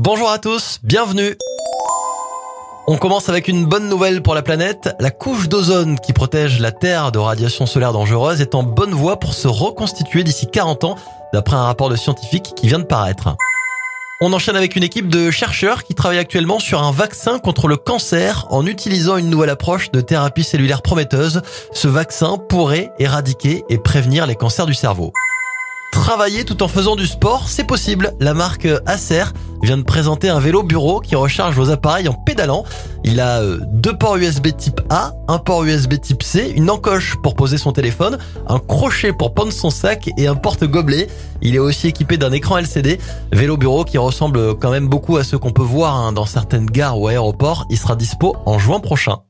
Bonjour à tous, bienvenue. On commence avec une bonne nouvelle pour la planète. La couche d'ozone qui protège la Terre de radiations solaires dangereuses est en bonne voie pour se reconstituer d'ici 40 ans, d'après un rapport de scientifiques qui vient de paraître. On enchaîne avec une équipe de chercheurs qui travaille actuellement sur un vaccin contre le cancer en utilisant une nouvelle approche de thérapie cellulaire prometteuse. Ce vaccin pourrait éradiquer et prévenir les cancers du cerveau. Travailler tout en faisant du sport, c'est possible. La marque Acer vient de présenter un vélo bureau qui recharge vos appareils en pédalant. Il a euh, deux ports USB type A, un port USB type C, une encoche pour poser son téléphone, un crochet pour prendre son sac et un porte-gobelet. Il est aussi équipé d'un écran LCD. Vélo bureau qui ressemble quand même beaucoup à ce qu'on peut voir hein, dans certaines gares ou aéroports. Il sera dispo en juin prochain.